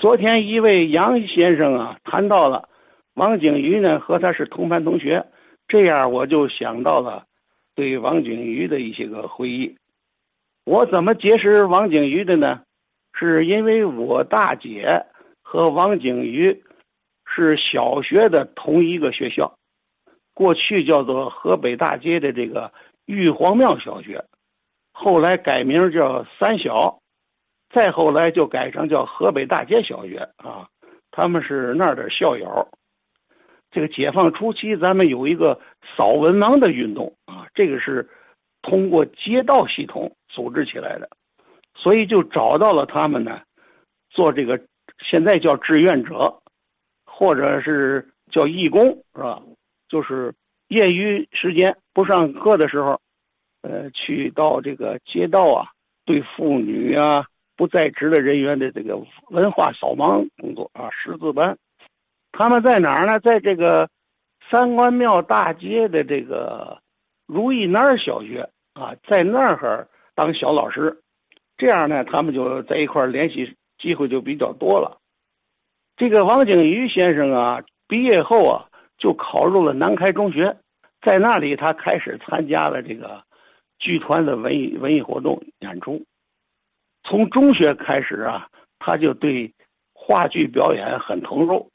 昨天一位杨先生啊谈到了王景瑜呢和他是同班同学，这样我就想到了对王景瑜的一些个回忆。我怎么结识王景瑜的呢？是因为我大姐和王景瑜是小学的同一个学校，过去叫做河北大街的这个玉皇庙小学，后来改名叫三小。再后来就改成叫河北大街小学啊，他们是那儿的校友。这个解放初期，咱们有一个扫文盲的运动啊，这个是通过街道系统组织起来的，所以就找到了他们呢，做这个现在叫志愿者，或者是叫义工，是吧？就是业余时间不上课的时候，呃，去到这个街道啊，对妇女啊。不在职的人员的这个文化扫盲工作啊，识字班，他们在哪儿呢？在这个三官庙大街的这个如意南小学啊，在那儿当小老师，这样呢，他们就在一块儿联系机会就比较多了。这个王景瑜先生啊，毕业后啊，就考入了南开中学，在那里他开始参加了这个剧团的文艺文艺活动演出。从中学开始啊，他就对话剧表演很投入。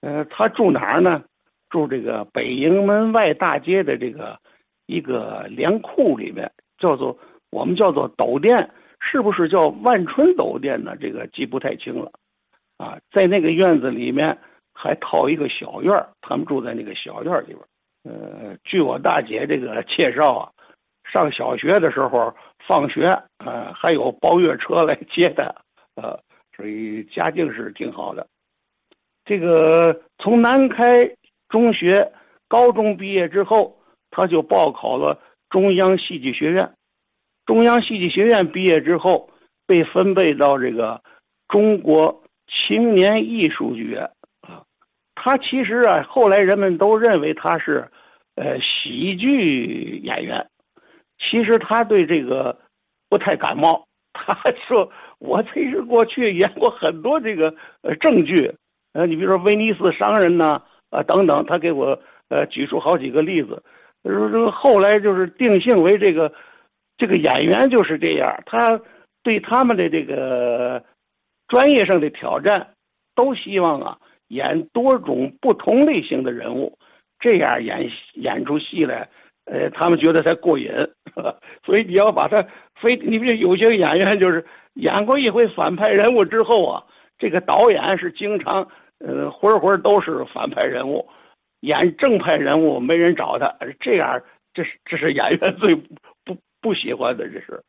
呃，他住哪儿呢？住这个北营门外大街的这个一个粮库里面，叫做我们叫做斗店，是不是叫万春斗店呢？这个记不太清了。啊，在那个院子里面还套一个小院他们住在那个小院里边。呃，据我大姐这个介绍啊。上小学的时候，放学啊，还有包月车来接他，呃，所以家境是挺好的。这个从南开中学高中毕业之后，他就报考了中央戏剧学院。中央戏剧学院毕业之后，被分配到这个中国青年艺术剧院啊。他其实啊，后来人们都认为他是呃喜剧演员。其实他对这个不太感冒。他说：“我其实过去演过很多这个呃正剧，呃，你比如说《威尼斯商人》呐，啊等等。”他给我呃举出好几个例子。说说后来就是定性为这个这个演员就是这样。他对他们的这个专业上的挑战，都希望啊演多种不同类型的人物，这样演演出戏来。呃，他们觉得才过瘾，所以你要把他非你比如有些演员就是演过一回反派人物之后啊，这个导演是经常呃回回都是反派人物，演正派人物没人找他，这样这是这是演员 最不不喜欢的这是，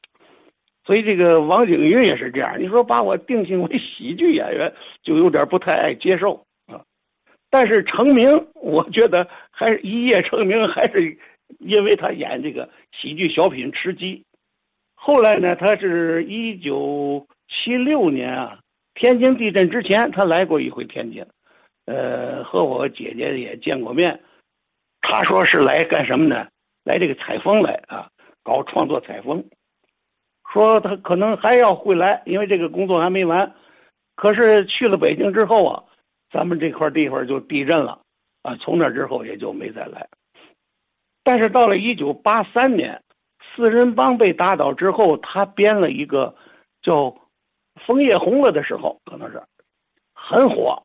所以这个王景云也是这样，你说把我定性为喜剧演员，就有点不太爱接受啊，但是成名，我觉得还是一夜成名还是。因为他演这个喜剧小品《吃鸡》，后来呢，他是一九七六年啊，天津地震之前，他来过一回天津，呃，和我姐姐也见过面。他说是来干什么呢？来这个采风来啊，搞创作采风。说他可能还要回来，因为这个工作还没完。可是去了北京之后啊，咱们这块地方就地震了啊，从那之后也就没再来。但是到了一九八三年，四人帮被打倒之后，他编了一个叫《枫叶红了》的时候，可能是很火，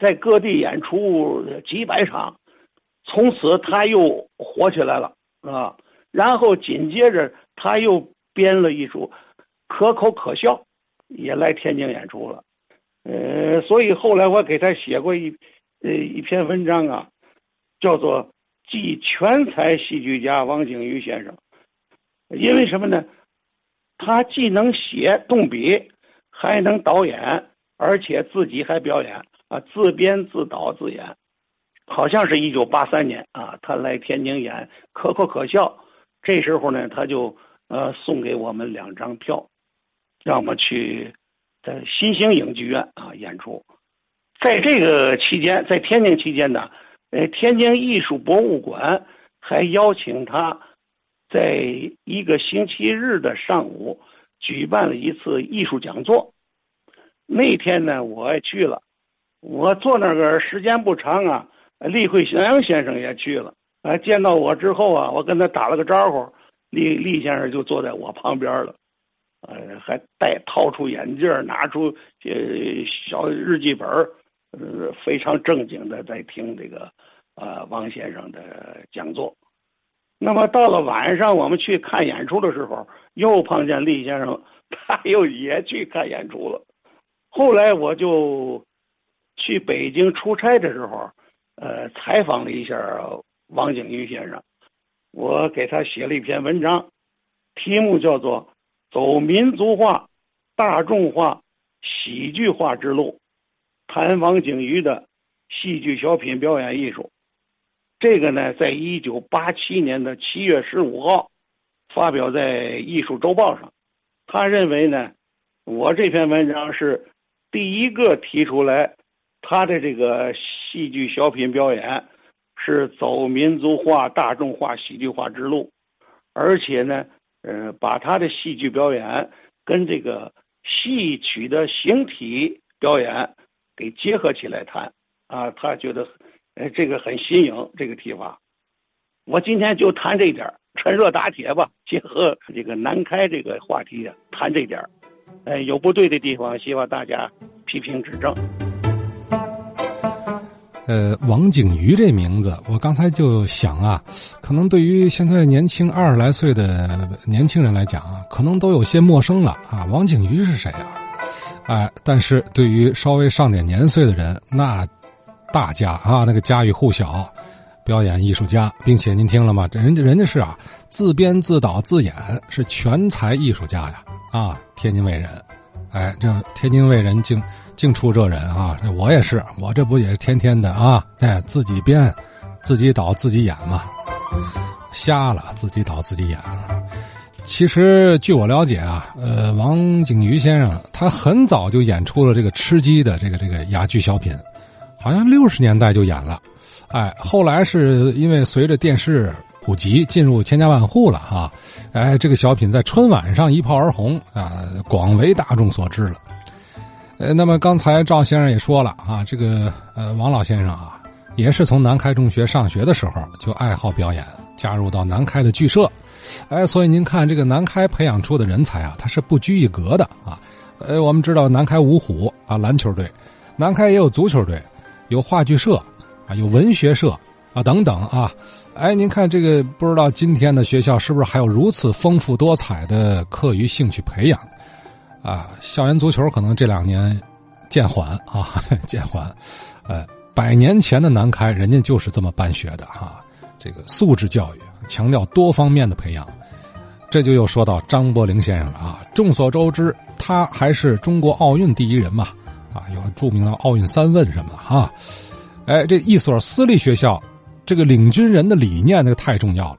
在各地演出几百场，从此他又火起来了啊。然后紧接着他又编了一出《可口可笑》，也来天津演出了。呃，所以后来我给他写过一呃一篇文章啊，叫做。即全才戏剧家王景瑜先生，因为什么呢？他既能写动笔，还能导演，而且自己还表演啊，自编自导自演。好像是一九八三年啊，他来天津演《可口可笑》，这时候呢，他就呃送给我们两张票，让我们去在新兴影剧院啊演出。在这个期间，在天津期间呢。呃，天津艺术博物馆还邀请他，在一个星期日的上午举办了一次艺术讲座。那天呢，我也去了。我坐那个时间不长啊，李慧祥先生也去了。啊，见到我之后啊，我跟他打了个招呼，李李先生就坐在我旁边了。呃，还带掏出眼镜，拿出呃小日记本，呃，非常正经的在听这个呃王先生的讲座。那么到了晚上，我们去看演出的时候，又碰见厉先生，他又也去看演出了。后来我就去北京出差的时候，呃，采访了一下王景玉先生，我给他写了一篇文章，题目叫做。走民族化、大众化、喜剧化之路，谈王景瑜的戏剧小品表演艺术。这个呢，在一九八七年的七月十五号发表在《艺术周报》上。他认为呢，我这篇文章是第一个提出来他的这个戏剧小品表演是走民族化、大众化、喜剧化之路，而且呢。呃，把他的戏剧表演跟这个戏曲的形体表演给结合起来谈啊，他觉得呃这个很新颖，这个提法。我今天就谈这一点，趁热打铁吧，结合这个南开这个话题谈这点呃，有不对的地方，希望大家批评指正。呃，王景瑜这名字，我刚才就想啊，可能对于现在年轻二十来岁的年轻人来讲啊，可能都有些陌生了啊。王景瑜是谁啊？哎，但是对于稍微上点年岁的人，那大家啊，那个家喻户晓，表演艺术家，并且您听了吗？这人家人家是啊，自编自导自演，是全才艺术家呀啊，天津卫人，哎，这天津卫人竟。净出这人啊！我也是，我这不也是天天的啊？哎，自己编，自己导，自己演嘛。瞎了，自己导，自己演。其实据我了解啊，呃，王景瑜先生他很早就演出了这个吃鸡的这个这个哑剧小品，好像六十年代就演了。哎，后来是因为随着电视普及，进入千家万户了哈。哎，这个小品在春晚上一炮而红啊，广为大众所知了。呃，那么刚才赵先生也说了啊，这个呃王老先生啊，也是从南开中学上学的时候就爱好表演，加入到南开的剧社，哎，所以您看这个南开培养出的人才啊，他是不拘一格的啊。呃，我们知道南开五虎啊篮球队，南开也有足球队，有话剧社啊，有文学社啊等等啊。哎，您看这个，不知道今天的学校是不是还有如此丰富多彩的课余兴趣培养？啊，校园足球可能这两年渐缓啊，渐缓。呃，百年前的南开，人家就是这么办学的哈。这个素质教育，强调多方面的培养。这就又说到张伯苓先生了啊。众所周知，他还是中国奥运第一人嘛。啊，有著名的奥运三问什么的哈。哎，这一所私立学校，这个领军人的理念那个太重要了